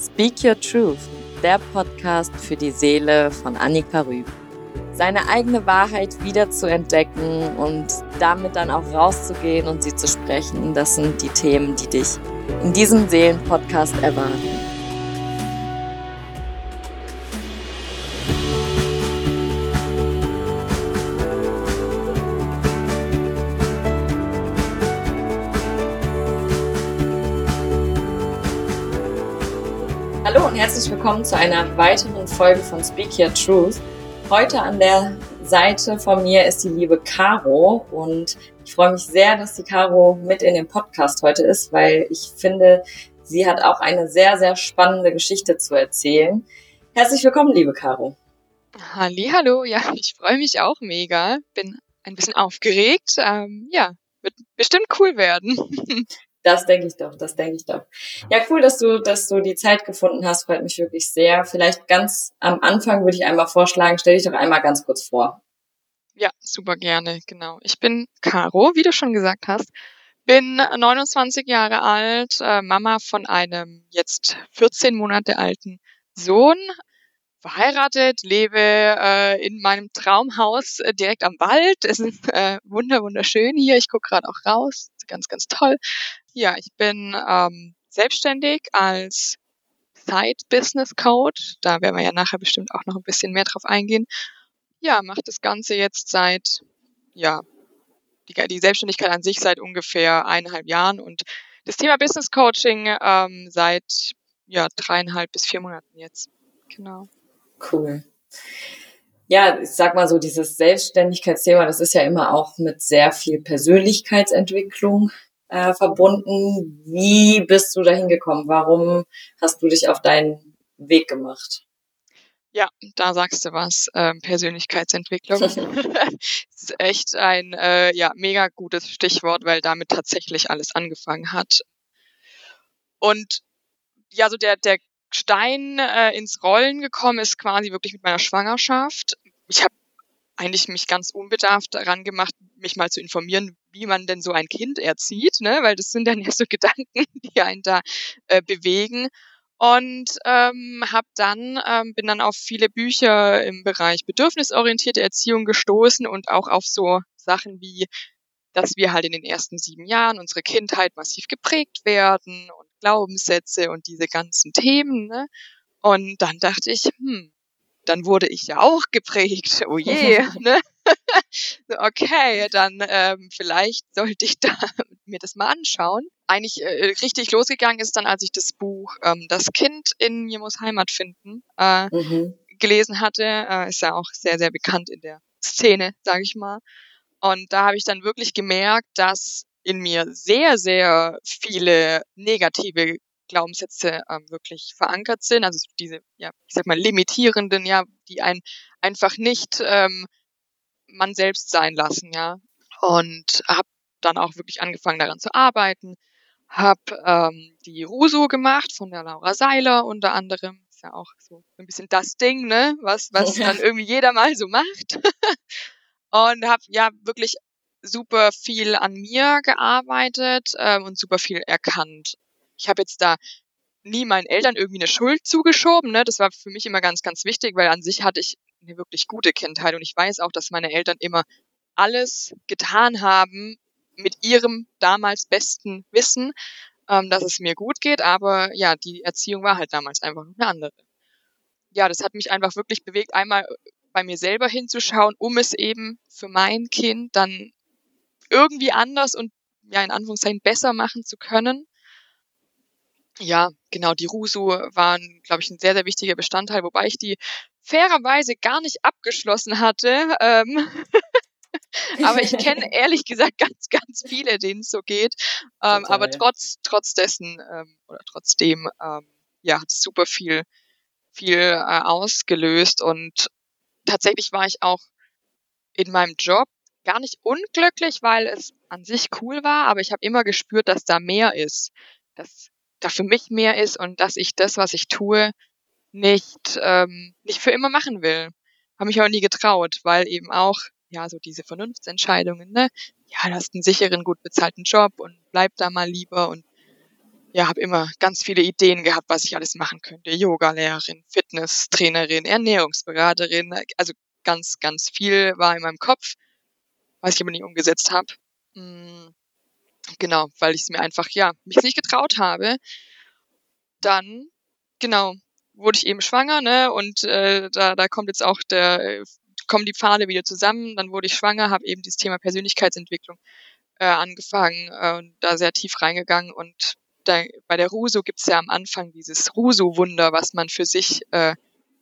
Speak Your Truth, der Podcast für die Seele von Annika Rüb. Seine eigene Wahrheit wieder zu entdecken und damit dann auch rauszugehen und sie zu sprechen, das sind die Themen, die dich in diesem Seelenpodcast erwarten. Willkommen zu einer weiteren Folge von Speak Your Truth. Heute an der Seite von mir ist die liebe Caro und ich freue mich sehr, dass die Caro mit in dem Podcast heute ist, weil ich finde, sie hat auch eine sehr, sehr spannende Geschichte zu erzählen. Herzlich willkommen, liebe Caro. Hallo, ja, ich freue mich auch mega. Bin ein bisschen aufgeregt. Ähm, ja, wird bestimmt cool werden. Das denke ich doch, das denke ich doch. Ja, cool, dass du, dass du die Zeit gefunden hast, freut mich wirklich sehr. Vielleicht ganz am Anfang würde ich einmal vorschlagen, stell dich doch einmal ganz kurz vor. Ja, super gerne, genau. Ich bin Caro, wie du schon gesagt hast. Bin 29 Jahre alt, äh, Mama von einem jetzt 14 Monate alten Sohn, verheiratet, lebe äh, in meinem Traumhaus äh, direkt am Wald. Es ist äh, wunder wunderschön hier. Ich gucke gerade auch raus. Ganz, ganz toll. Ja, ich bin ähm, selbstständig als Side Business Coach. Da werden wir ja nachher bestimmt auch noch ein bisschen mehr drauf eingehen. Ja, mache das Ganze jetzt seit, ja, die, die Selbstständigkeit an sich seit ungefähr eineinhalb Jahren und das Thema Business Coaching ähm, seit ja dreieinhalb bis vier Monaten jetzt. Genau. Cool. Ja, ich sag mal so, dieses Selbstständigkeitsthema, das ist ja immer auch mit sehr viel Persönlichkeitsentwicklung äh, verbunden. Wie bist du dahin gekommen? Warum hast du dich auf deinen Weg gemacht? Ja, da sagst du was. Ähm, Persönlichkeitsentwicklung. das ist echt ein äh, ja, mega gutes Stichwort, weil damit tatsächlich alles angefangen hat. Und ja, so der, der Stein äh, ins Rollen gekommen ist quasi wirklich mit meiner Schwangerschaft. Ich habe eigentlich mich ganz unbedarft daran gemacht, mich mal zu informieren, wie man denn so ein Kind erzieht, ne? weil das sind dann ja so Gedanken, die einen da äh, bewegen. Und ähm, hab dann ähm, bin dann auf viele Bücher im Bereich bedürfnisorientierte Erziehung gestoßen und auch auf so Sachen wie, dass wir halt in den ersten sieben Jahren unsere Kindheit massiv geprägt werden und Glaubenssätze und diese ganzen Themen. Ne? Und dann dachte ich, hm, dann wurde ich ja auch geprägt. Oh je, ne? okay, dann ähm, vielleicht sollte ich da mir das mal anschauen. Eigentlich äh, richtig losgegangen ist dann, als ich das Buch ähm, Das Kind in mir muss Heimat finden äh, mhm. gelesen hatte. Äh, ist ja auch sehr, sehr bekannt in der Szene, sage ich mal. Und da habe ich dann wirklich gemerkt, dass in mir sehr, sehr viele negative Glaubenssätze ähm, wirklich verankert sind, also diese, ja, ich sag mal, limitierenden, ja, die einen einfach nicht ähm, man selbst sein lassen, ja. Und habe dann auch wirklich angefangen daran zu arbeiten, habe ähm, die Ruso gemacht von der Laura Seiler unter anderem, ist ja auch so ein bisschen das Ding, ne, was was dann irgendwie jeder mal so macht. und habe ja wirklich super viel an mir gearbeitet ähm, und super viel erkannt. Ich habe jetzt da nie meinen Eltern irgendwie eine Schuld zugeschoben. Ne? Das war für mich immer ganz, ganz wichtig, weil an sich hatte ich eine wirklich gute Kindheit und ich weiß auch, dass meine Eltern immer alles getan haben mit ihrem damals besten Wissen, ähm, dass es mir gut geht. Aber ja, die Erziehung war halt damals einfach eine andere. Ja, das hat mich einfach wirklich bewegt, einmal bei mir selber hinzuschauen, um es eben für mein Kind dann irgendwie anders und ja in Anführungszeichen besser machen zu können. Ja, genau, die Rusu waren, glaube ich, ein sehr, sehr wichtiger Bestandteil, wobei ich die fairerweise gar nicht abgeschlossen hatte. Ähm aber ich kenne ehrlich gesagt ganz, ganz viele, denen es so geht. Ähm, aber trotz, trotz dessen ähm, oder trotzdem, ähm, ja, hat es super viel, viel äh, ausgelöst und tatsächlich war ich auch in meinem Job gar nicht unglücklich, weil es an sich cool war, aber ich habe immer gespürt, dass da mehr ist, dass da für mich mehr ist und dass ich das, was ich tue, nicht ähm, nicht für immer machen will. Habe mich auch nie getraut, weil eben auch ja so diese Vernunftsentscheidungen, ne? Ja, du hast einen sicheren, gut bezahlten Job und bleib da mal lieber und ja, habe immer ganz viele Ideen gehabt, was ich alles machen könnte. Yoga-Lehrerin, Fitnesstrainerin, Ernährungsberaterin, also ganz, ganz viel war in meinem Kopf, was ich aber nie umgesetzt habe. Hm, genau, weil ich es mir einfach, ja, mich nicht getraut habe. Dann, genau, wurde ich eben schwanger, ne? Und äh, da, da kommt jetzt auch der, kommen die Pfade wieder zusammen. Dann wurde ich schwanger, habe eben dieses Thema Persönlichkeitsentwicklung äh, angefangen äh, und da sehr tief reingegangen. Und da, bei der Ruso gibt's ja am Anfang dieses Ruso-Wunder, was man für sich äh,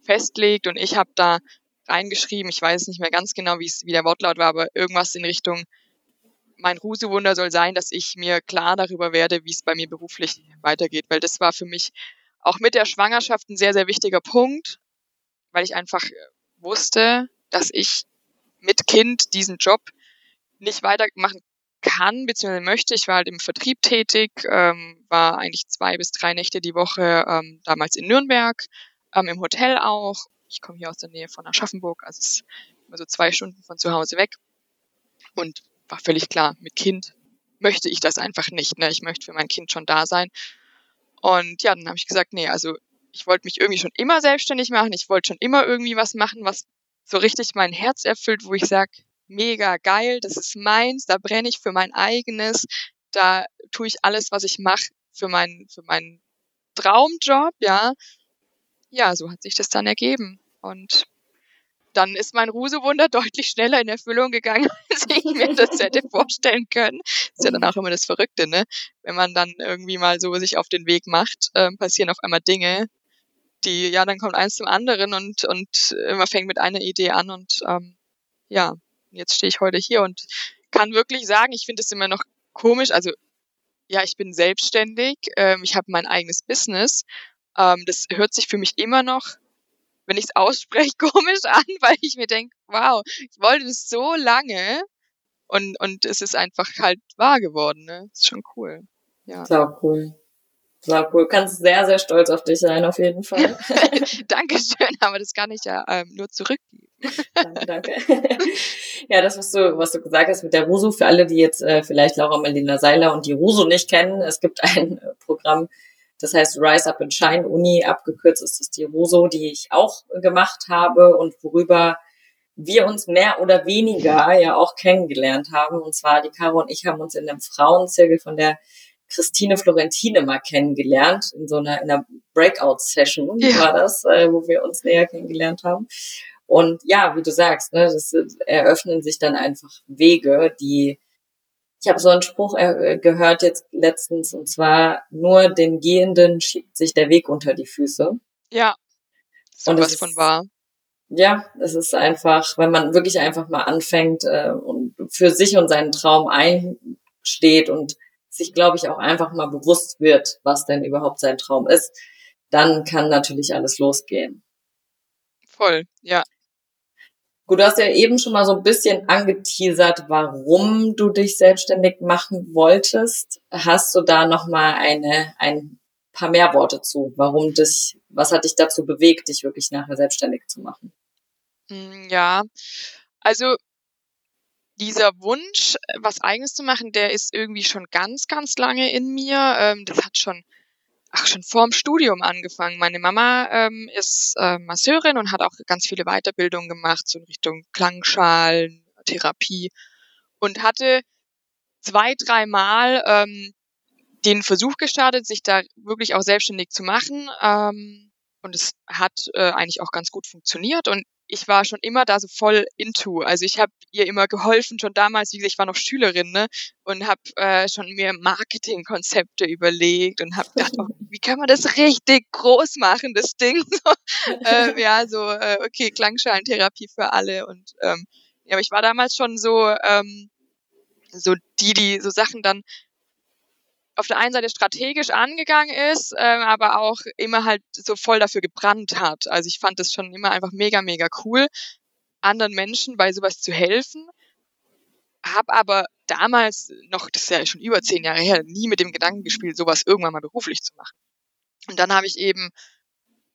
festlegt. Und ich habe da reingeschrieben, ich weiß nicht mehr ganz genau, wie der Wortlaut war, aber irgendwas in Richtung, mein Ruso-Wunder soll sein, dass ich mir klar darüber werde, wie es bei mir beruflich weitergeht. Weil das war für mich auch mit der Schwangerschaft ein sehr, sehr wichtiger Punkt, weil ich einfach äh, wusste, dass ich mit Kind diesen Job nicht weitermachen kann bzw. möchte. Ich war halt im Vertrieb tätig, ähm, war eigentlich zwei bis drei Nächte die Woche ähm, damals in Nürnberg, ähm, im Hotel auch. Ich komme hier aus der Nähe von Aschaffenburg, also es ist immer so zwei Stunden von zu Hause weg. Und war völlig klar, mit Kind möchte ich das einfach nicht. Ne? Ich möchte für mein Kind schon da sein. Und ja, dann habe ich gesagt, nee, also ich wollte mich irgendwie schon immer selbstständig machen. Ich wollte schon immer irgendwie was machen, was so richtig mein Herz erfüllt, wo ich sage, mega geil, das ist meins, da brenne ich für mein eigenes, da tue ich alles, was ich mache, für meinen für meinen Traumjob, ja. Ja, so hat sich das dann ergeben. Und dann ist mein Rusewunder deutlich schneller in Erfüllung gegangen, als ich mir das hätte vorstellen können. ist ja dann auch immer das Verrückte, ne? Wenn man dann irgendwie mal so sich auf den Weg macht, äh, passieren auf einmal Dinge, die, ja, dann kommt eins zum anderen und, und man fängt mit einer Idee an und ähm, ja, jetzt stehe ich heute hier und kann wirklich sagen, ich finde es immer noch komisch. Also ja, ich bin selbstständig, ähm, ich habe mein eigenes Business. Ähm, das hört sich für mich immer noch wenn ich es ausspreche, komisch an, weil ich mir denke, wow, ich wollte das so lange und, und es ist einfach halt wahr geworden. Ne? ist schon cool. Ja. Klar, cool. Klar, cool. Kannst sehr, sehr stolz auf dich sein, auf jeden Fall. Dankeschön, aber das kann ich ja ähm, nur zurückgeben. danke, danke. ja, das, was du, was du gesagt hast mit der Rusu, für alle, die jetzt äh, vielleicht Laura Melina Seiler und die Rusu nicht kennen, es gibt ein äh, Programm, das heißt Rise Up and Shine Uni, abgekürzt ist das die Roso, die ich auch gemacht habe und worüber wir uns mehr oder weniger ja auch kennengelernt haben. Und zwar die Caro und ich haben uns in einem Frauenzirkel von der Christine Florentine mal kennengelernt, in so einer, in einer Breakout-Session ja. war das, äh, wo wir uns näher kennengelernt haben. Und ja, wie du sagst, ne, das eröffnen sich dann einfach Wege, die ich habe so einen Spruch äh, gehört jetzt letztens und zwar nur dem Gehenden schiebt sich der Weg unter die Füße. Ja. So und was von wahr. Ja, es ist einfach, wenn man wirklich einfach mal anfängt äh, und für sich und seinen Traum einsteht und sich, glaube ich, auch einfach mal bewusst wird, was denn überhaupt sein Traum ist, dann kann natürlich alles losgehen. Voll, ja. Gut, du hast ja eben schon mal so ein bisschen angeteasert, warum du dich selbstständig machen wolltest. Hast du da noch mal eine, ein paar mehr Worte zu? Warum dich, was hat dich dazu bewegt, dich wirklich nachher selbstständig zu machen? Hm, ja, also dieser Wunsch, was eigenes zu machen, der ist irgendwie schon ganz, ganz lange in mir. Ähm, das hat schon ach, schon vorm Studium angefangen. Meine Mama ähm, ist äh, Masseurin und hat auch ganz viele Weiterbildungen gemacht, so in Richtung Klangschalen, Therapie und hatte zwei, dreimal ähm, den Versuch gestartet, sich da wirklich auch selbstständig zu machen. Ähm, und es hat äh, eigentlich auch ganz gut funktioniert. Und ich war schon immer da so voll into. Also ich habe ihr immer geholfen, schon damals, wie gesagt, ich war noch Schülerin, ne? Und habe äh, schon mir Marketingkonzepte überlegt und habe gedacht, oh, wie kann man das richtig groß machen, das Ding? So, äh, ja, so, äh, okay, Klangschalentherapie für alle. Und ähm, ja, aber ich war damals schon so, ähm, so die, die so Sachen dann auf der einen Seite strategisch angegangen ist, äh, aber auch immer halt so voll dafür gebrannt hat. Also ich fand das schon immer einfach mega, mega cool, anderen Menschen bei sowas zu helfen. Hab aber damals noch, das ist ja schon über zehn Jahre her, nie mit dem Gedanken gespielt, sowas irgendwann mal beruflich zu machen. Und dann habe ich eben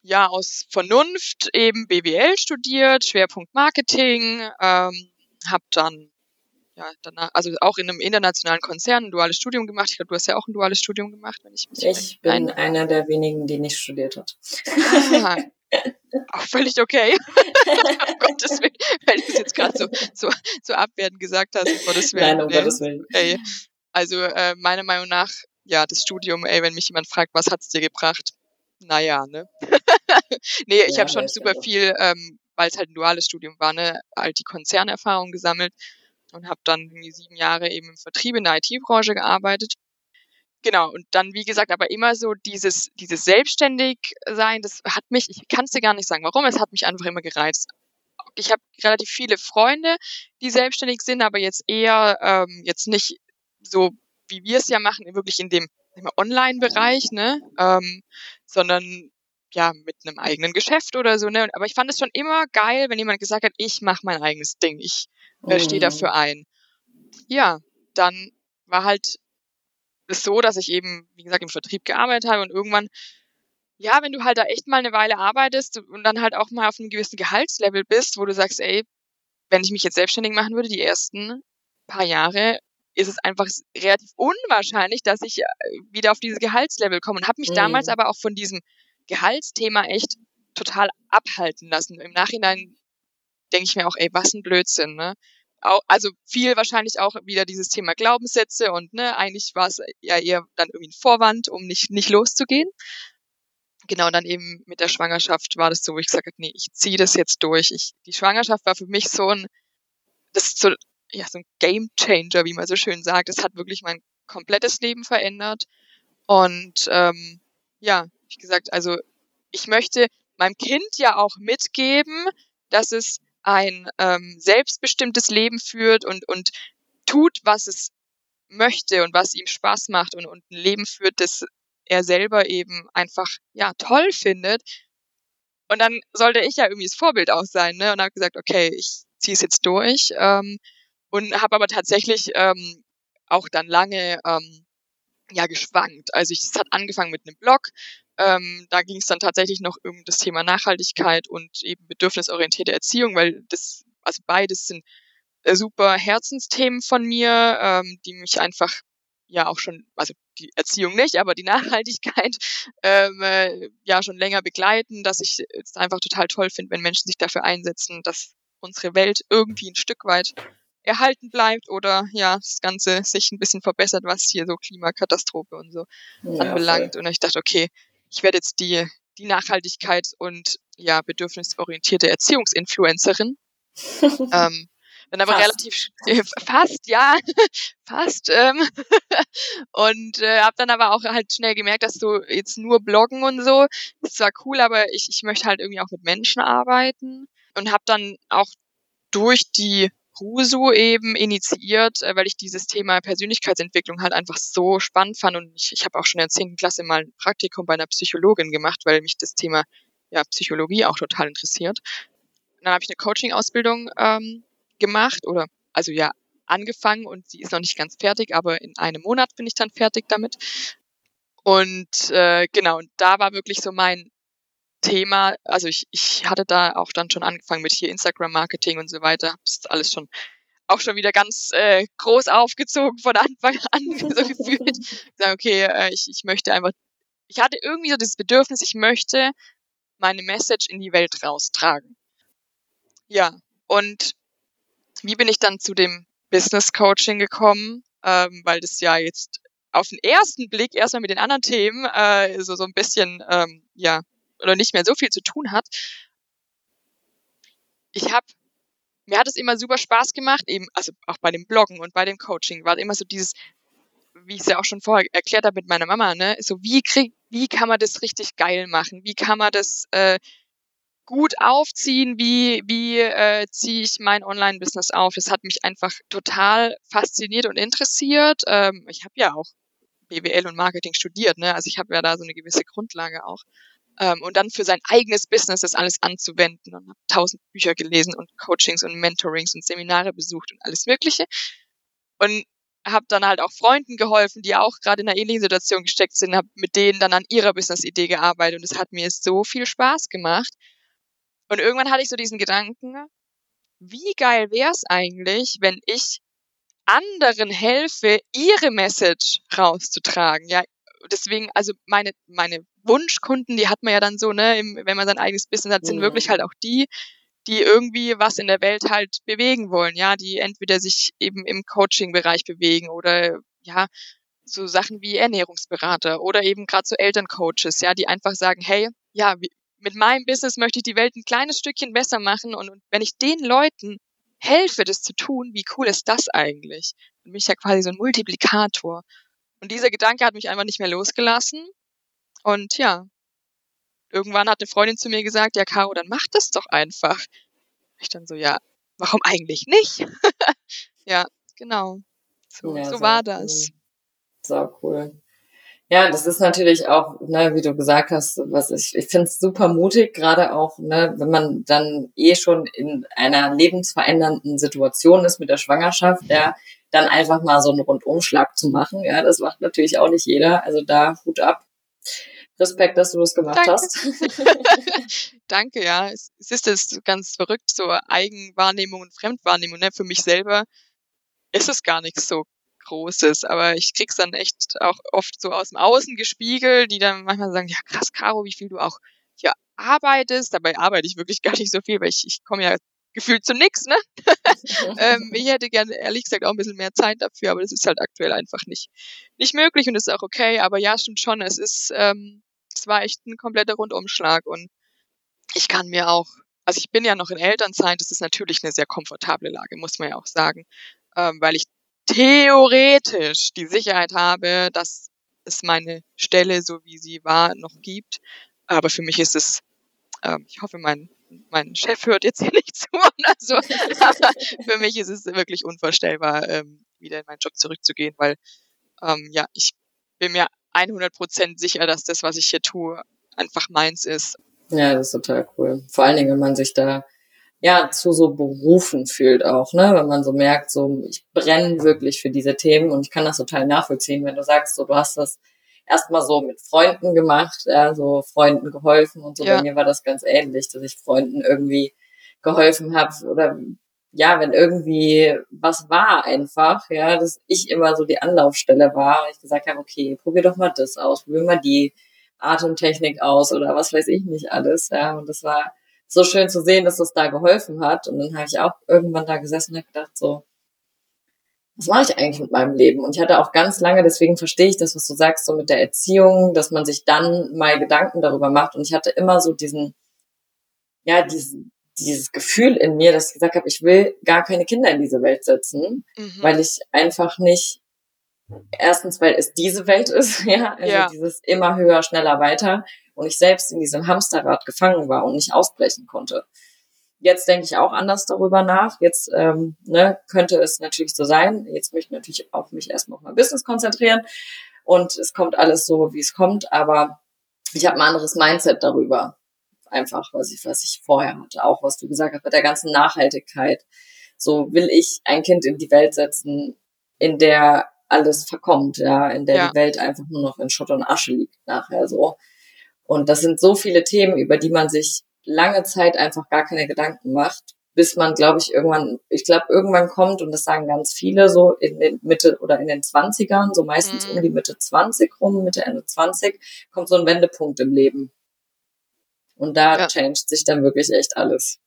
ja aus Vernunft eben BWL studiert, Schwerpunkt Marketing, ähm, habe dann ja, danach, also auch in einem internationalen Konzern ein duales Studium gemacht. Ich glaube, du hast ja auch ein duales Studium gemacht, wenn ich mich Ich bin ein... einer der wenigen, die nicht studiert hat. Ah, auch völlig okay. um Gottes Willen, weil du es jetzt gerade so, so, so abwertend gesagt hast, um Gottes Willen. Nein, um Gottes Willen. Ey, also äh, meiner Meinung nach, ja, das Studium, ey, wenn mich jemand fragt, was hat's dir gebracht? Naja, ne? nee, ich ja, habe schon super viel, ähm, weil es halt ein duales Studium war, ne, halt die Konzernerfahrung gesammelt und habe dann irgendwie sieben Jahre eben im Vertrieb in der IT-Branche gearbeitet. Genau, und dann, wie gesagt, aber immer so dieses, dieses Selbstständigsein, das hat mich, ich kann es dir gar nicht sagen, warum, es hat mich einfach immer gereizt. Ich habe relativ viele Freunde, die selbstständig sind, aber jetzt eher ähm, jetzt nicht so, wie wir es ja machen, wirklich in dem Online-Bereich, ne, ähm, sondern ja mit einem eigenen Geschäft oder so, ne. Aber ich fand es schon immer geil, wenn jemand gesagt hat, ich mache mein eigenes Ding, ich äh, stehe mhm. dafür ein. Ja, dann war halt es so, dass ich eben, wie gesagt, im Vertrieb gearbeitet habe und irgendwann, ja, wenn du halt da echt mal eine Weile arbeitest und dann halt auch mal auf einem gewissen Gehaltslevel bist, wo du sagst, ey, wenn ich mich jetzt selbstständig machen würde, die ersten paar Jahre, ist es einfach relativ unwahrscheinlich, dass ich äh, wieder auf dieses Gehaltslevel komme und habe mich mhm. damals aber auch von diesem Gehaltsthema echt total abhalten lassen. Im Nachhinein denke ich mir auch, ey, was ein Blödsinn, ne? also viel wahrscheinlich auch wieder dieses Thema Glaubenssätze und ne, eigentlich war es ja eher dann irgendwie ein Vorwand, um nicht, nicht loszugehen. Genau, dann eben mit der Schwangerschaft war das so, wo ich gesagt habe, nee, ich ziehe das jetzt durch. Ich, die Schwangerschaft war für mich so ein, das ist so, ja, so ein Game Changer, wie man so schön sagt. Es hat wirklich mein komplettes Leben verändert. Und ähm, ja, wie gesagt, also ich möchte meinem Kind ja auch mitgeben, dass es ein ähm, selbstbestimmtes Leben führt und, und tut, was es möchte und was ihm Spaß macht und, und ein Leben führt, das er selber eben einfach ja toll findet. Und dann sollte ich ja irgendwie das Vorbild auch sein, ne? Und habe gesagt, okay, ich ziehe es jetzt durch ähm, und habe aber tatsächlich ähm, auch dann lange ähm, ja geschwankt. Also ich, es hat angefangen mit einem Blog, ähm, da ging es dann tatsächlich noch um das Thema Nachhaltigkeit und eben bedürfnisorientierte Erziehung, weil das, also beides sind äh, super Herzensthemen von mir, ähm, die mich einfach ja auch schon, also die Erziehung nicht, aber die Nachhaltigkeit ähm, äh, ja schon länger begleiten, dass ich es einfach total toll finde, wenn Menschen sich dafür einsetzen, dass unsere Welt irgendwie ein Stück weit erhalten bleibt oder ja, das Ganze sich ein bisschen verbessert, was hier so Klimakatastrophe und so ja, anbelangt. Voll. Und ich dachte, okay, ich werde jetzt die, die Nachhaltigkeit und ja, bedürfnisorientierte Erziehungsinfluencerin. ähm, dann aber fast. relativ äh, fast, ja, fast. Ähm, und äh, habe dann aber auch halt schnell gemerkt, dass du jetzt nur bloggen und so ist zwar cool, aber ich, ich möchte halt irgendwie auch mit Menschen arbeiten und habe dann auch durch die Rusu eben initiiert, äh, weil ich dieses Thema Persönlichkeitsentwicklung halt einfach so spannend fand und ich, ich habe auch schon in der 10. Klasse mal ein Praktikum bei einer Psychologin gemacht, weil mich das Thema ja, Psychologie auch total interessiert. Und dann habe ich eine Coaching-Ausbildung ähm, gemacht oder also ja angefangen und sie ist noch nicht ganz fertig, aber in einem Monat bin ich dann fertig damit. Und äh, genau, und da war wirklich so mein Thema, also ich, ich hatte da auch dann schon angefangen mit hier Instagram-Marketing und so weiter, habe das alles schon auch schon wieder ganz äh, groß aufgezogen von Anfang an so gefühlt. Okay, äh, ich, ich möchte einfach, ich hatte irgendwie so das Bedürfnis, ich möchte meine Message in die Welt raustragen. Ja, und wie bin ich dann zu dem Business Coaching gekommen? Ähm, weil das ja jetzt auf den ersten Blick erstmal mit den anderen Themen äh, so, so ein bisschen ähm, ja oder nicht mehr so viel zu tun hat. Ich habe mir hat es immer super Spaß gemacht, eben, also auch bei dem Bloggen und bei dem Coaching war immer so dieses, wie ich es ja auch schon vorher erklärt habe mit meiner Mama, ne, so wie krieg, wie kann man das richtig geil machen? Wie kann man das äh, gut aufziehen? Wie, wie äh, ziehe ich mein Online-Business auf? Das hat mich einfach total fasziniert und interessiert. Ähm, ich habe ja auch BWL und Marketing studiert, ne? Also ich habe ja da so eine gewisse Grundlage auch ähm, und dann für sein eigenes Business das alles anzuwenden und habe tausend Bücher gelesen und Coachings und Mentorings und Seminare besucht und alles Mögliche und habe dann halt auch Freunden geholfen, die auch gerade in einer ähnlichen Situation gesteckt sind, habe mit denen dann an ihrer Business-Idee gearbeitet und es hat mir so viel Spaß gemacht. Und irgendwann hatte ich so diesen Gedanken, wie geil wäre es eigentlich, wenn ich anderen helfe, ihre Message rauszutragen. Ja, deswegen, also meine, meine Wunschkunden, die hat man ja dann so, ne, im, wenn man sein eigenes Business hat, sind mhm. wirklich halt auch die, die irgendwie was in der Welt halt bewegen wollen, ja, die entweder sich eben im Coaching-Bereich bewegen oder ja, so Sachen wie Ernährungsberater oder eben gerade so Elterncoaches, ja, die einfach sagen, hey, ja, mit meinem Business möchte ich die Welt ein kleines Stückchen besser machen und, und wenn ich den Leuten helfe, das zu tun, wie cool ist das eigentlich? Dann bin ich ja quasi so ein Multiplikator. Und dieser Gedanke hat mich einfach nicht mehr losgelassen. Und ja, irgendwann hat eine Freundin zu mir gesagt, ja, Caro, dann mach das doch einfach. Ich dann so, ja, warum eigentlich nicht? ja, genau. So, ja, so war das. Cool. So cool. Ja, das ist natürlich auch, ne, wie du gesagt hast, was ich, ich finde es super mutig, gerade auch, ne, wenn man dann eh schon in einer lebensverändernden Situation ist mit der Schwangerschaft, ja, dann einfach mal so einen Rundumschlag zu machen. Ja, das macht natürlich auch nicht jeder. Also da Hut ab. Respekt, dass du das gemacht Danke. hast. Danke, ja. Es, ist das ganz verrückt, so Eigenwahrnehmung und Fremdwahrnehmung. Ne? Für mich selber ist es gar nichts so Großes, aber ich krieg's dann echt auch oft so aus dem Außen gespiegelt, die dann manchmal sagen, ja krass, Caro, wie viel du auch hier arbeitest. Dabei arbeite ich wirklich gar nicht so viel, weil ich, ich komme ja gefühlt zu nix, ne? ähm, ich hätte gerne ehrlich gesagt auch ein bisschen mehr Zeit dafür, aber das ist halt aktuell einfach nicht, nicht möglich und ist auch okay. Aber ja, stimmt schon, es ist, ähm, es war echt ein kompletter Rundumschlag und ich kann mir auch, also ich bin ja noch in Elternzeit, das ist natürlich eine sehr komfortable Lage, muss man ja auch sagen, ähm, weil ich theoretisch die Sicherheit habe, dass es meine Stelle, so wie sie war, noch gibt. Aber für mich ist es, ähm, ich hoffe, mein mein Chef hört jetzt hier nicht zu oder so. Aber für mich ist es wirklich unvorstellbar, ähm, wieder in meinen Job zurückzugehen, weil ähm, ja, ich bin mir 100% sicher, dass das, was ich hier tue, einfach meins ist. Ja, das ist total cool. Vor allen Dingen, wenn man sich da ja zu so berufen fühlt auch, ne, wenn man so merkt, so ich brenne wirklich für diese Themen und ich kann das total nachvollziehen, wenn du sagst, so du hast das erstmal so mit Freunden gemacht, ja, so Freunden geholfen und so. Ja. Bei mir war das ganz ähnlich, dass ich Freunden irgendwie geholfen habe oder ja, wenn irgendwie was war einfach, ja, dass ich immer so die Anlaufstelle war, ich gesagt habe, okay, probier doch mal das aus, probier mal die Atemtechnik aus oder was weiß ich nicht alles, ja, und das war so schön zu sehen, dass das da geholfen hat und dann habe ich auch irgendwann da gesessen und habe gedacht so, was mache ich eigentlich mit meinem Leben? Und ich hatte auch ganz lange, deswegen verstehe ich das, was du sagst, so mit der Erziehung, dass man sich dann mal Gedanken darüber macht. Und ich hatte immer so diesen, ja, diesen, dieses Gefühl in mir, dass ich gesagt habe, ich will gar keine Kinder in diese Welt setzen, mhm. weil ich einfach nicht, erstens, weil es diese Welt ist, ja, also ja. dieses immer höher, schneller, weiter und ich selbst in diesem Hamsterrad gefangen war und nicht ausbrechen konnte. Jetzt denke ich auch anders darüber nach. Jetzt ähm, ne, könnte es natürlich so sein. Jetzt möchte ich natürlich auch mich erstmal auf mein Business konzentrieren und es kommt alles so, wie es kommt. Aber ich habe ein anderes Mindset darüber. Einfach, was ich, was ich vorher hatte. Auch was du gesagt hast mit der ganzen Nachhaltigkeit. So will ich ein Kind in die Welt setzen, in der alles verkommt, ja, in der ja. die Welt einfach nur noch in Schutt und Asche liegt nachher so. Und das sind so viele Themen, über die man sich lange Zeit einfach gar keine Gedanken macht, bis man, glaube ich, irgendwann, ich glaube, irgendwann kommt, und das sagen ganz viele, so in den Mitte oder in den Zwanzigern, so meistens mhm. um die Mitte 20 rum, Mitte, Ende 20, kommt so ein Wendepunkt im Leben. Und da ja. changed sich dann wirklich echt alles.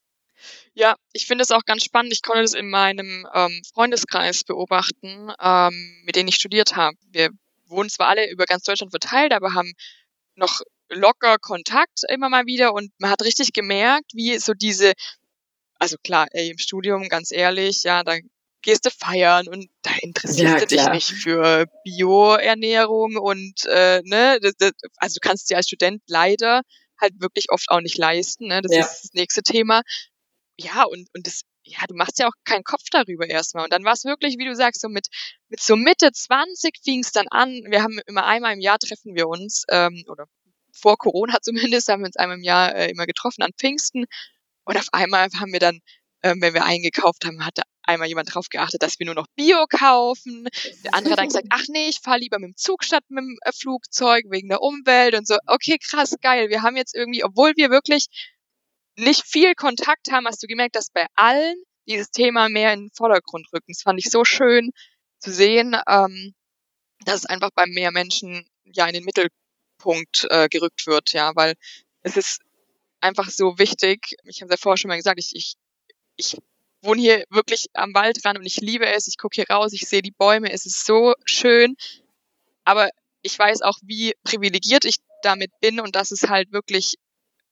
Ja, ich finde es auch ganz spannend. Ich konnte das in meinem ähm, Freundeskreis beobachten, ähm, mit denen ich studiert habe. Wir wohnen zwar alle über ganz Deutschland verteilt, aber haben noch locker Kontakt immer mal wieder und man hat richtig gemerkt, wie so diese, also klar, ey, im Studium, ganz ehrlich, ja, da gehst du feiern und da interessierst ja, du dich nicht für Bioernährung und äh, ne, das, das, also du kannst dir als Student leider halt wirklich oft auch nicht leisten, ne? Das ja. ist das nächste Thema. Ja, und, und das, ja, du machst ja auch keinen Kopf darüber erstmal. Und dann war es wirklich, wie du sagst, so mit, mit so Mitte 20 fing es dann an. Wir haben immer einmal im Jahr treffen wir uns, ähm, oder vor Corona zumindest, haben wir uns einmal im Jahr äh, immer getroffen an Pfingsten. Und auf einmal haben wir dann, ähm, wenn wir eingekauft haben, hatte einmal jemand drauf geachtet, dass wir nur noch Bio kaufen. Der andere hat dann gesagt, ach nee, ich fahre lieber mit dem Zug statt mit dem äh, Flugzeug wegen der Umwelt und so. Okay, krass, geil. Wir haben jetzt irgendwie, obwohl wir wirklich nicht viel Kontakt haben, hast du gemerkt, dass bei allen dieses Thema mehr in den Vordergrund rücken. Das fand ich so schön zu sehen, ähm, dass es einfach bei mehr Menschen ja in den Mittelpunkt äh, gerückt wird, ja, weil es ist einfach so wichtig. Ich habe es ja vorher schon mal gesagt, ich, ich, ich wohne hier wirklich am Waldrand und ich liebe es. Ich gucke hier raus, ich sehe die Bäume, es ist so schön. Aber ich weiß auch, wie privilegiert ich damit bin und dass es halt wirklich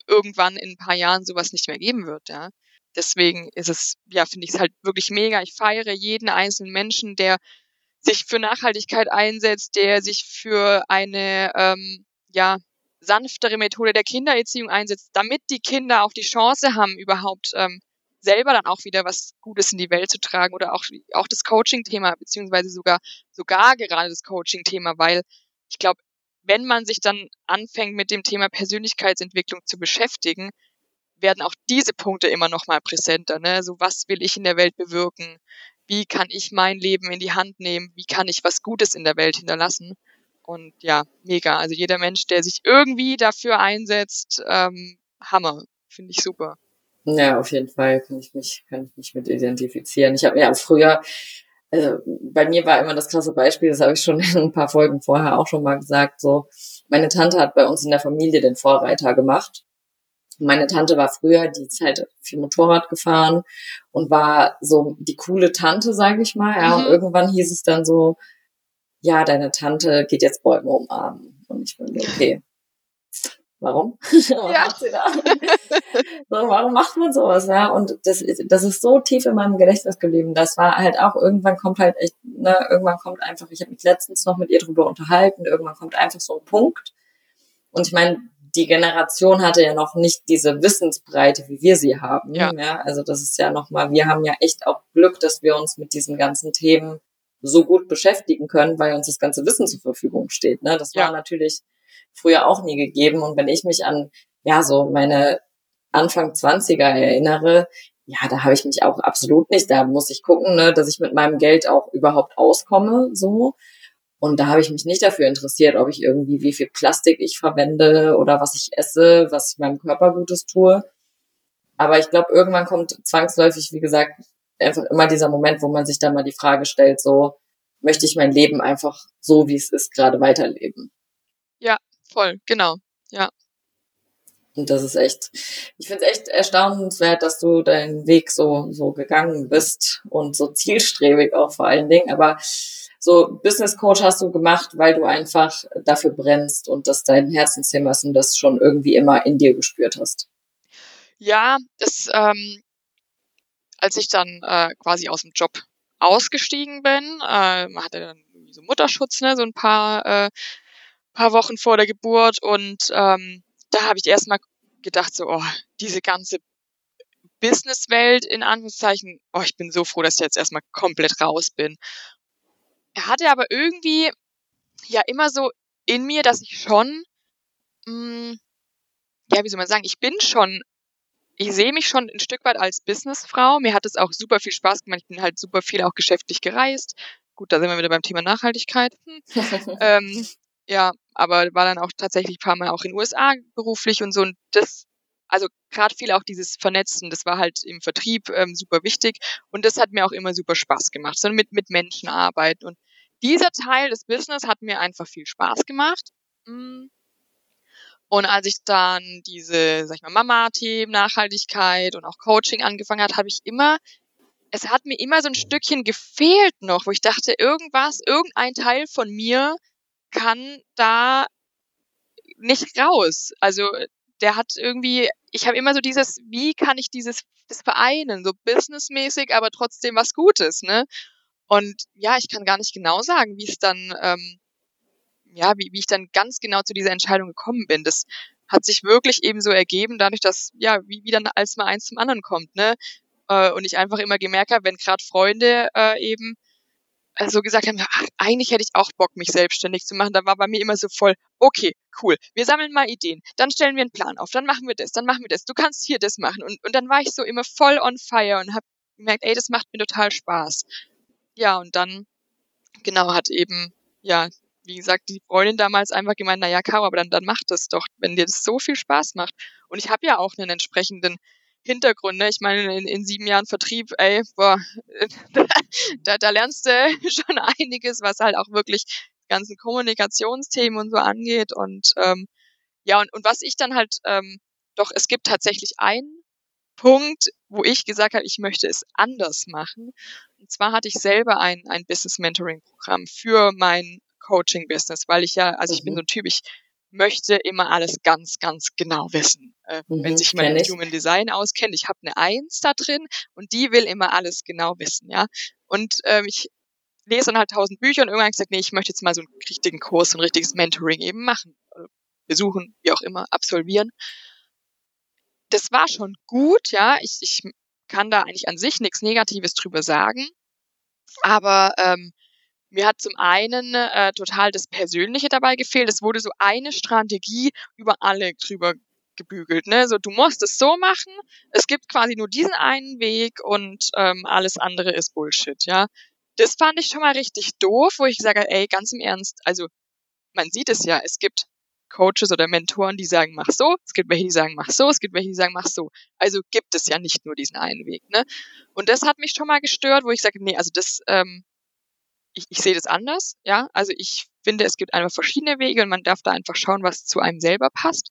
irgendwann in ein paar Jahren sowas nicht mehr geben wird, ja. Deswegen ist es, ja, finde ich es halt wirklich mega. Ich feiere jeden einzelnen Menschen, der sich für Nachhaltigkeit einsetzt, der sich für eine, ähm, ja, sanftere Methode der Kindererziehung einsetzt, damit die Kinder auch die Chance haben, überhaupt ähm, selber dann auch wieder was Gutes in die Welt zu tragen oder auch, auch das Coaching-Thema, beziehungsweise sogar, sogar gerade das Coaching-Thema, weil ich glaube, wenn man sich dann anfängt mit dem Thema Persönlichkeitsentwicklung zu beschäftigen, werden auch diese Punkte immer noch mal präsenter. Ne? So was will ich in der Welt bewirken? Wie kann ich mein Leben in die Hand nehmen? Wie kann ich was Gutes in der Welt hinterlassen? Und ja, mega. Also jeder Mensch, der sich irgendwie dafür einsetzt, ähm, Hammer. Finde ich super. Ja, auf jeden Fall kann ich mich, kann ich mich mit identifizieren. Ich habe mir ja früher, also bei mir war immer das krasse Beispiel, das habe ich schon in ein paar Folgen vorher auch schon mal gesagt, so, meine Tante hat bei uns in der Familie den Vorreiter gemacht. Meine Tante war früher, die ist halt viel Motorrad gefahren und war so die coole Tante, sage ich mal. Ja, mhm. und irgendwann hieß es dann so, ja, deine Tante geht jetzt Bäume umarmen. Und ich bin okay, warum? Ja. macht sie da? so, warum macht man sowas? Ja, und das ist, das ist so tief in meinem Gedächtnis geblieben. Das war halt auch, irgendwann kommt halt echt, ne, irgendwann kommt einfach, ich habe mich letztens noch mit ihr drüber unterhalten, irgendwann kommt einfach so ein Punkt. Und ich meine, die Generation hatte ja noch nicht diese Wissensbreite, wie wir sie haben. Ja. ja also das ist ja nochmal, wir haben ja echt auch Glück, dass wir uns mit diesen ganzen Themen so gut beschäftigen können, weil uns das ganze Wissen zur Verfügung steht. Ne? Das ja. war natürlich früher auch nie gegeben. Und wenn ich mich an, ja, so meine Anfang 20er erinnere, ja, da habe ich mich auch absolut nicht. Da muss ich gucken, ne, dass ich mit meinem Geld auch überhaupt auskomme, so. Und da habe ich mich nicht dafür interessiert, ob ich irgendwie wie viel Plastik ich verwende oder was ich esse, was ich meinem Körper Gutes tue. Aber ich glaube, irgendwann kommt zwangsläufig, wie gesagt, einfach immer dieser Moment, wo man sich dann mal die Frage stellt, so, möchte ich mein Leben einfach so, wie es ist, gerade weiterleben? Ja, voll, genau, ja. Und das ist echt, ich finde es echt erstaunenswert, dass du deinen Weg so, so gegangen bist und so zielstrebig auch vor allen Dingen. Aber so Business Coach hast du gemacht, weil du einfach dafür brennst und das dein Herzensthema ist und das schon irgendwie immer in dir gespürt hast. Ja, das, ähm, als ich dann äh, quasi aus dem Job ausgestiegen bin, äh, man hatte dann so Mutterschutz, ne, so ein paar äh, paar Wochen vor der Geburt und ähm, da habe ich erstmal gedacht, so, oh, diese ganze Businesswelt in Anführungszeichen, oh, ich bin so froh, dass ich jetzt erstmal komplett raus bin. Er hatte aber irgendwie ja immer so in mir, dass ich schon, mh, mm, ja, wie soll man sagen, ich bin schon, ich sehe mich schon ein Stück weit als Businessfrau. Mir hat es auch super viel Spaß gemacht. Ich bin halt super viel auch geschäftlich gereist. Gut, da sind wir wieder beim Thema Nachhaltigkeit. Hm. ähm, ja, aber war dann auch tatsächlich ein paar Mal auch in den USA beruflich und so. Und das, also gerade viel auch dieses Vernetzen, das war halt im Vertrieb ähm, super wichtig. Und das hat mir auch immer super Spaß gemacht, sondern mit, mit Menschen arbeiten. Und dieser Teil des Business hat mir einfach viel Spaß gemacht. Mm. Und als ich dann diese, sag ich mal, Mama-Themen, Nachhaltigkeit und auch Coaching angefangen hat, habe ich immer, es hat mir immer so ein Stückchen gefehlt noch, wo ich dachte, irgendwas, irgendein Teil von mir kann da nicht raus. Also der hat irgendwie, ich habe immer so dieses, wie kann ich dieses das vereinen, so businessmäßig, aber trotzdem was Gutes, ne? Und ja, ich kann gar nicht genau sagen, wie es dann, ähm, ja, wie, wie ich dann ganz genau zu dieser Entscheidung gekommen bin. Das hat sich wirklich eben so ergeben, dadurch, dass, ja, wie, wie dann als mal eins zum anderen kommt, ne? Äh, und ich einfach immer gemerkt habe, wenn gerade Freunde äh, eben so also gesagt haben, ach, eigentlich hätte ich auch Bock, mich selbstständig zu machen. Da war bei mir immer so voll, okay, cool, wir sammeln mal Ideen, dann stellen wir einen Plan auf, dann machen wir das, dann machen wir das, du kannst hier das machen. Und, und dann war ich so immer voll on fire und habe gemerkt, ey, das macht mir total Spaß. Ja, und dann, genau, hat eben, ja, wie gesagt, die Freundin damals einfach gemeint, na ja, Caro, aber dann, dann mach das doch, wenn dir das so viel Spaß macht. Und ich habe ja auch einen entsprechenden Hintergründe. Ich meine, in, in sieben Jahren Vertrieb, ey, boah, da, da lernst du schon einiges, was halt auch wirklich ganzen Kommunikationsthemen und so angeht. Und ähm, ja, und, und was ich dann halt, ähm, doch, es gibt tatsächlich einen Punkt, wo ich gesagt habe, ich möchte es anders machen. Und zwar hatte ich selber ein, ein Business Mentoring Programm für mein Coaching Business, weil ich ja, also ich bin mhm. so ein Typ, ich möchte immer alles ganz, ganz genau wissen. Äh, mhm, wenn sich mein Human Design auskennt, ich habe eine Eins da drin und die will immer alles genau wissen, ja. Und ähm, ich lese dann halt tausend Bücher und irgendwann gesagt, nee, ich möchte jetzt mal so einen richtigen Kurs, ein richtiges Mentoring eben machen, besuchen, wie auch immer, absolvieren. Das war schon gut, ja. Ich, ich kann da eigentlich an sich nichts Negatives drüber sagen. Aber ähm, mir hat zum einen äh, total das Persönliche dabei gefehlt. Es wurde so eine Strategie über alle drüber gebügelt. Ne? So, du musst es so machen. Es gibt quasi nur diesen einen Weg und ähm, alles andere ist Bullshit. Ja, das fand ich schon mal richtig doof, wo ich sage, ey, ganz im Ernst. Also man sieht es ja. Es gibt Coaches oder Mentoren, die sagen, mach so. Es gibt welche, die sagen, mach so. Es gibt welche, die sagen, mach so. Also gibt es ja nicht nur diesen einen Weg. Ne? Und das hat mich schon mal gestört, wo ich sage, nee, also das ähm, ich, ich sehe das anders, ja. Also ich finde, es gibt einfach verschiedene Wege und man darf da einfach schauen, was zu einem selber passt.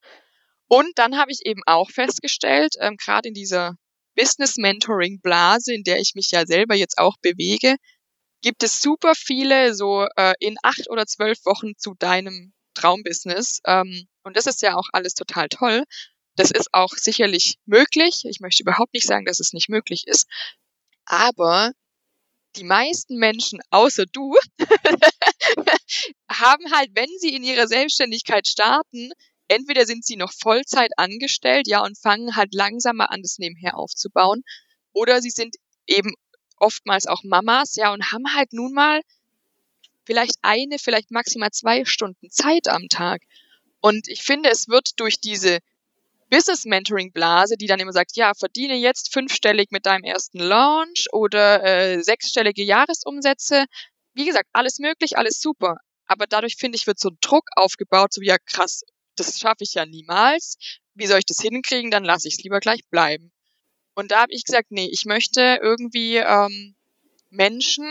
Und dann habe ich eben auch festgestellt, ähm, gerade in dieser Business Mentoring Blase, in der ich mich ja selber jetzt auch bewege, gibt es super viele so äh, in acht oder zwölf Wochen zu deinem Traumbusiness. Ähm, und das ist ja auch alles total toll. Das ist auch sicherlich möglich. Ich möchte überhaupt nicht sagen, dass es nicht möglich ist. Aber die meisten Menschen, außer du, haben halt, wenn sie in ihrer Selbstständigkeit starten, entweder sind sie noch Vollzeit angestellt, ja, und fangen halt langsamer an, das nebenher aufzubauen, oder sie sind eben oftmals auch Mamas, ja, und haben halt nun mal vielleicht eine, vielleicht maximal zwei Stunden Zeit am Tag. Und ich finde, es wird durch diese Business Mentoring Blase, die dann immer sagt, ja, verdiene jetzt fünfstellig mit deinem ersten Launch oder äh, sechsstellige Jahresumsätze. Wie gesagt, alles möglich, alles super. Aber dadurch finde ich, wird so ein Druck aufgebaut, so wie ja krass, das schaffe ich ja niemals. Wie soll ich das hinkriegen? Dann lasse ich es lieber gleich bleiben. Und da habe ich gesagt, nee, ich möchte irgendwie ähm, Menschen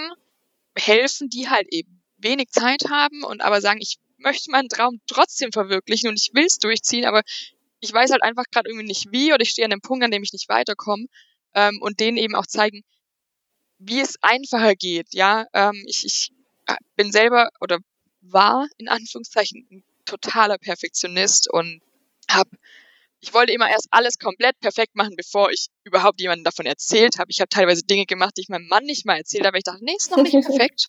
helfen, die halt eben wenig Zeit haben und aber sagen, ich möchte meinen Traum trotzdem verwirklichen und ich will es durchziehen, aber ich weiß halt einfach gerade irgendwie nicht wie oder ich stehe an einem Punkt, an dem ich nicht weiterkomme ähm, und denen eben auch zeigen, wie es einfacher geht. Ja, ähm, ich, ich äh, bin selber oder war in Anführungszeichen ein totaler Perfektionist und habe ich wollte immer erst alles komplett perfekt machen, bevor ich überhaupt jemandem davon erzählt habe. Ich habe teilweise Dinge gemacht, die ich meinem Mann nicht mal erzählt habe. Ich dachte, nee, ist noch nicht perfekt.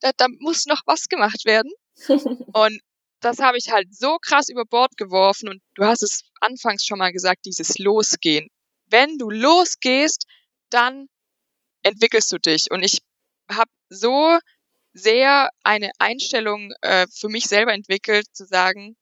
Da, da muss noch was gemacht werden. Und das habe ich halt so krass über Bord geworfen und du hast es anfangs schon mal gesagt, dieses Losgehen. Wenn du losgehst, dann entwickelst du dich. Und ich habe so sehr eine Einstellung äh, für mich selber entwickelt, zu sagen,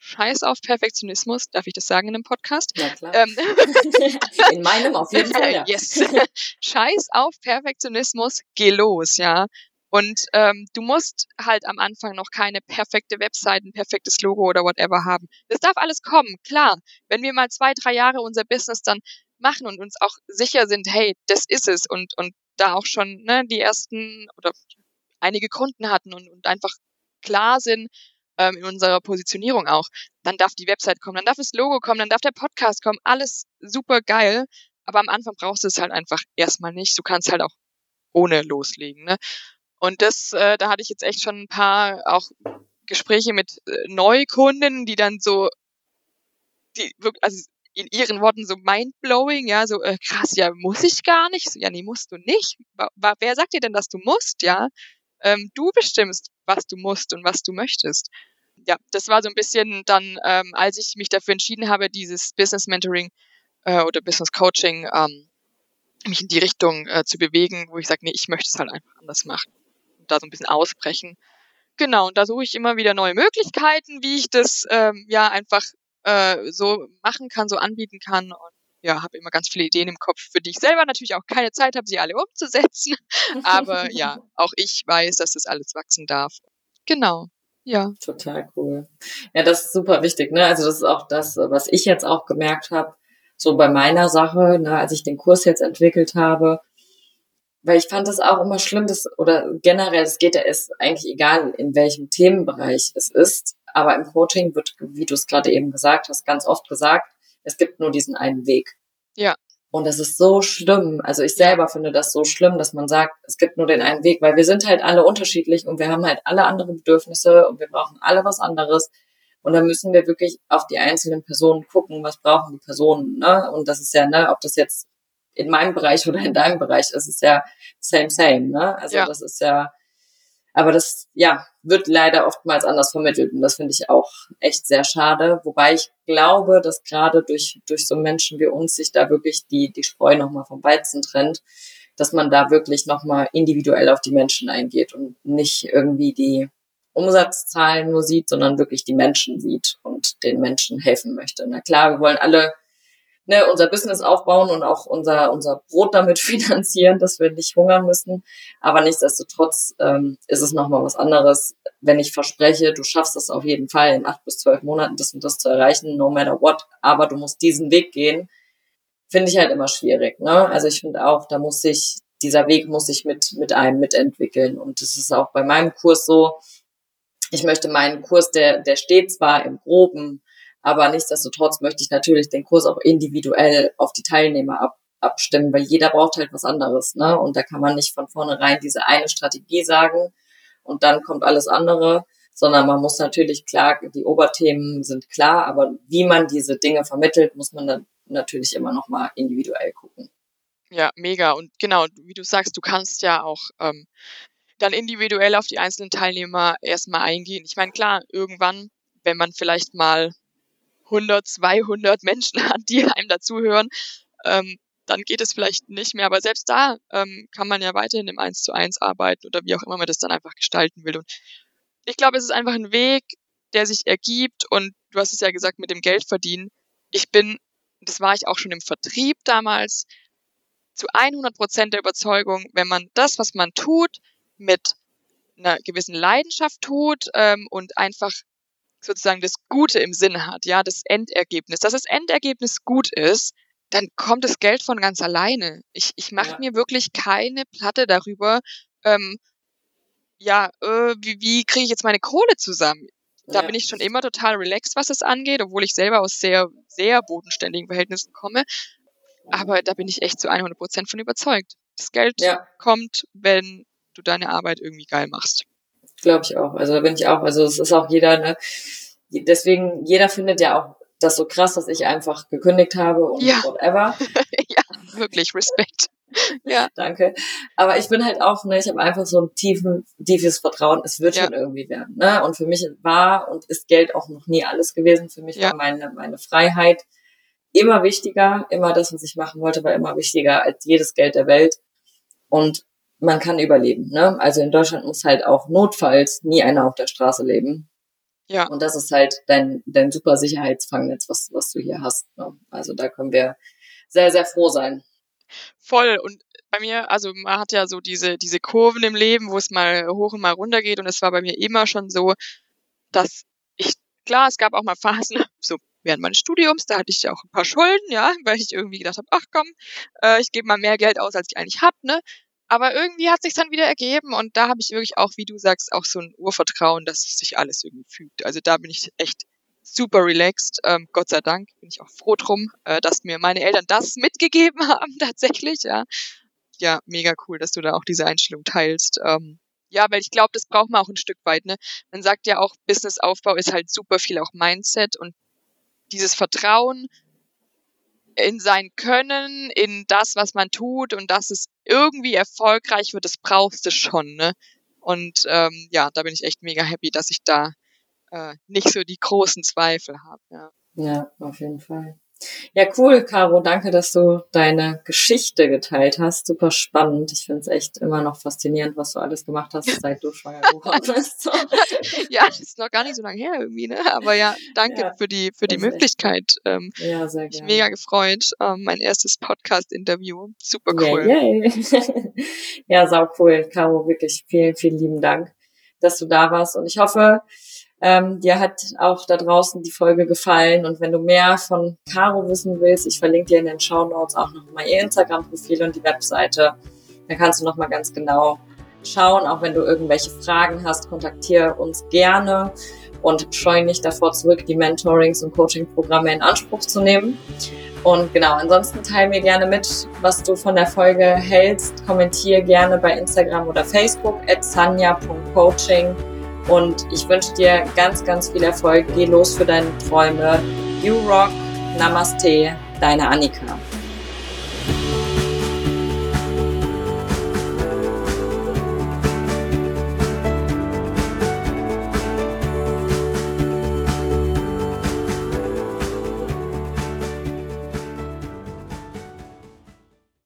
Scheiß auf Perfektionismus, darf ich das sagen in einem Podcast? Ja, klar. Ähm, in meinem auf jeden Fall. Ja. Yes. Scheiß auf Perfektionismus, geh los, ja. Und ähm, du musst halt am Anfang noch keine perfekte Website, ein perfektes Logo oder whatever haben. Das darf alles kommen, klar. Wenn wir mal zwei, drei Jahre unser Business dann machen und uns auch sicher sind, hey, das ist es und, und da auch schon ne, die ersten oder einige Kunden hatten und, und einfach klar sind ähm, in unserer Positionierung auch, dann darf die Website kommen, dann darf das Logo kommen, dann darf der Podcast kommen, alles super geil. Aber am Anfang brauchst du es halt einfach erstmal nicht. Du kannst halt auch ohne loslegen. Ne? Und das, äh, da hatte ich jetzt echt schon ein paar auch Gespräche mit äh, Neukunden, die dann so, die wirklich, also in ihren Worten so mindblowing, ja, so äh, krass, ja, muss ich gar nicht. So, ja, nee, musst du nicht. Wer sagt dir denn, dass du musst, ja? Ähm, du bestimmst, was du musst und was du möchtest. Ja, das war so ein bisschen dann, ähm, als ich mich dafür entschieden habe, dieses Business Mentoring äh, oder Business Coaching ähm, mich in die Richtung äh, zu bewegen, wo ich sage, nee, ich möchte es halt einfach anders machen da so ein bisschen ausbrechen. Genau, und da suche ich immer wieder neue Möglichkeiten, wie ich das ähm, ja einfach äh, so machen kann, so anbieten kann. Und ja, habe immer ganz viele Ideen im Kopf, für die ich selber natürlich auch keine Zeit habe, sie alle umzusetzen. Aber ja, auch ich weiß, dass das alles wachsen darf. Genau. Ja. Total cool. Ja, das ist super wichtig, ne? Also das ist auch das, was ich jetzt auch gemerkt habe, so bei meiner Sache, ne, als ich den Kurs jetzt entwickelt habe, weil ich fand das auch immer schlimm, dass, oder generell, es geht ja, ist eigentlich egal, in welchem Themenbereich es ist, aber im Coaching wird, wie du es gerade eben gesagt hast, ganz oft gesagt, es gibt nur diesen einen Weg. Ja. Und das ist so schlimm. Also ich selber finde das so schlimm, dass man sagt, es gibt nur den einen Weg, weil wir sind halt alle unterschiedlich und wir haben halt alle andere Bedürfnisse und wir brauchen alle was anderes. Und da müssen wir wirklich auf die einzelnen Personen gucken, was brauchen die Personen. Ne? Und das ist ja, ne, ob das jetzt in meinem Bereich oder in deinem Bereich ist, ist ja same, same. Ne? Also ja. das ist ja, aber das, ja, wird leider oftmals anders vermittelt. Und das finde ich auch echt sehr schade. Wobei ich glaube, dass gerade durch, durch so Menschen wie uns sich da wirklich die, die Spreu nochmal vom Weizen trennt, dass man da wirklich nochmal individuell auf die Menschen eingeht und nicht irgendwie die Umsatzzahlen nur sieht, sondern wirklich die Menschen sieht und den Menschen helfen möchte. Na klar, wir wollen alle ne, unser Business aufbauen und auch unser, unser Brot damit finanzieren, dass wir nicht hungern müssen. Aber nichtsdestotrotz ähm, ist es nochmal was anderes, wenn ich verspreche, du schaffst es auf jeden Fall in acht bis zwölf Monaten, das und das zu erreichen, no matter what, aber du musst diesen Weg gehen, finde ich halt immer schwierig. Ne? Also ich finde auch, da muss sich, dieser Weg muss sich mit, mit einem mitentwickeln. Und das ist auch bei meinem Kurs so. Ich möchte meinen Kurs, der, der steht zwar im Groben aber nichtsdestotrotz möchte ich natürlich den Kurs auch individuell auf die Teilnehmer ab, abstimmen, weil jeder braucht halt was anderes. Ne? Und da kann man nicht von vornherein diese eine Strategie sagen und dann kommt alles andere, sondern man muss natürlich klar, die Oberthemen sind klar, aber wie man diese Dinge vermittelt, muss man dann natürlich immer noch mal individuell gucken. Ja, mega. Und genau, wie du sagst, du kannst ja auch ähm, dann individuell auf die einzelnen Teilnehmer erstmal eingehen. Ich meine, klar, irgendwann, wenn man vielleicht mal 100, 200 Menschen hat, die einem dazuhören, ähm, dann geht es vielleicht nicht mehr. Aber selbst da ähm, kann man ja weiterhin im 1 zu 1 arbeiten oder wie auch immer man das dann einfach gestalten will. Und ich glaube, es ist einfach ein Weg, der sich ergibt und du hast es ja gesagt mit dem Geld verdienen. Ich bin, das war ich auch schon im Vertrieb damals, zu 100 Prozent der Überzeugung, wenn man das, was man tut, mit einer gewissen Leidenschaft tut ähm, und einfach sozusagen das Gute im Sinn hat, ja, das Endergebnis, dass das Endergebnis gut ist, dann kommt das Geld von ganz alleine. Ich, ich mache ja. mir wirklich keine Platte darüber, ähm, ja, äh, wie, wie kriege ich jetzt meine Kohle zusammen? Da ja. bin ich schon immer total relaxed, was das angeht, obwohl ich selber aus sehr, sehr bodenständigen Verhältnissen komme. Aber da bin ich echt zu 100 Prozent von überzeugt. Das Geld ja. kommt, wenn du deine Arbeit irgendwie geil machst. Glaube ich auch. Also da bin ich auch. Also es ist auch jeder, ne? Deswegen, jeder findet ja auch das so krass, dass ich einfach gekündigt habe und ja. whatever. ja, wirklich, Respekt. ja. Danke. Aber ich bin halt auch, ne, ich habe einfach so ein tiefen, tiefes Vertrauen, es wird ja. schon irgendwie werden. Ne? Und für mich war und ist Geld auch noch nie alles gewesen. Für mich ja. war meine, meine Freiheit immer wichtiger, immer das, was ich machen wollte, war immer wichtiger als jedes Geld der Welt. Und man kann überleben. Ne? Also in Deutschland muss halt auch notfalls nie einer auf der Straße leben. Ja. Und das ist halt dein, dein super Sicherheitsfangnetz, was, was du hier hast. Ne? Also da können wir sehr, sehr froh sein. Voll. Und bei mir, also man hat ja so diese, diese Kurven im Leben, wo es mal hoch und mal runter geht. Und es war bei mir immer schon so, dass ich, klar, es gab auch mal Phasen, so während meines Studiums, da hatte ich ja auch ein paar Schulden, ja, weil ich irgendwie gedacht habe, ach komm, äh, ich gebe mal mehr Geld aus, als ich eigentlich hab, ne? Aber irgendwie hat sich dann wieder ergeben und da habe ich wirklich auch, wie du sagst, auch so ein Urvertrauen, dass sich alles irgendwie fügt. Also da bin ich echt super relaxed. Ähm, Gott sei Dank bin ich auch froh drum, äh, dass mir meine Eltern das mitgegeben haben tatsächlich. Ja, ja, mega cool, dass du da auch diese Einstellung teilst. Ähm, ja, weil ich glaube, das braucht man auch ein Stück weit. Ne? Man sagt ja auch, Businessaufbau ist halt super viel auch Mindset und dieses Vertrauen in sein Können, in das, was man tut und dass es irgendwie erfolgreich wird, das brauchst du schon. Ne? Und ähm, ja, da bin ich echt mega happy, dass ich da äh, nicht so die großen Zweifel habe. Ja. ja, auf jeden Fall. Ja, cool, Caro. Danke, dass du deine Geschichte geteilt hast. Super spannend. Ich finde es echt immer noch faszinierend, was du alles gemacht hast, seit du schwanger geworden bist. Ja, das ist noch gar nicht so lange her irgendwie, ne? Aber ja, danke ja, für die für die Möglichkeit. Ähm, ja, sehr gerne. Ich mega gefreut. Ähm, mein erstes Podcast-Interview. Super cool. Yeah, yeah. ja, sau cool, Caro. Wirklich vielen, vielen lieben Dank, dass du da warst. Und ich hoffe, ähm, dir hat auch da draußen die Folge gefallen und wenn du mehr von Caro wissen willst, ich verlinke dir in den Show Notes auch nochmal ihr Instagram-Profil und die Webseite. Da kannst du nochmal ganz genau schauen. Auch wenn du irgendwelche Fragen hast, kontaktiere uns gerne und scheue nicht davor zurück, die Mentorings und Coaching-Programme in Anspruch zu nehmen. Und genau, ansonsten teile mir gerne mit, was du von der Folge hältst. Kommentiere gerne bei Instagram oder Facebook at sanja.coaching. Und ich wünsche dir ganz, ganz viel Erfolg. Geh los für deine Träume. You rock. Namaste. Deine Annika.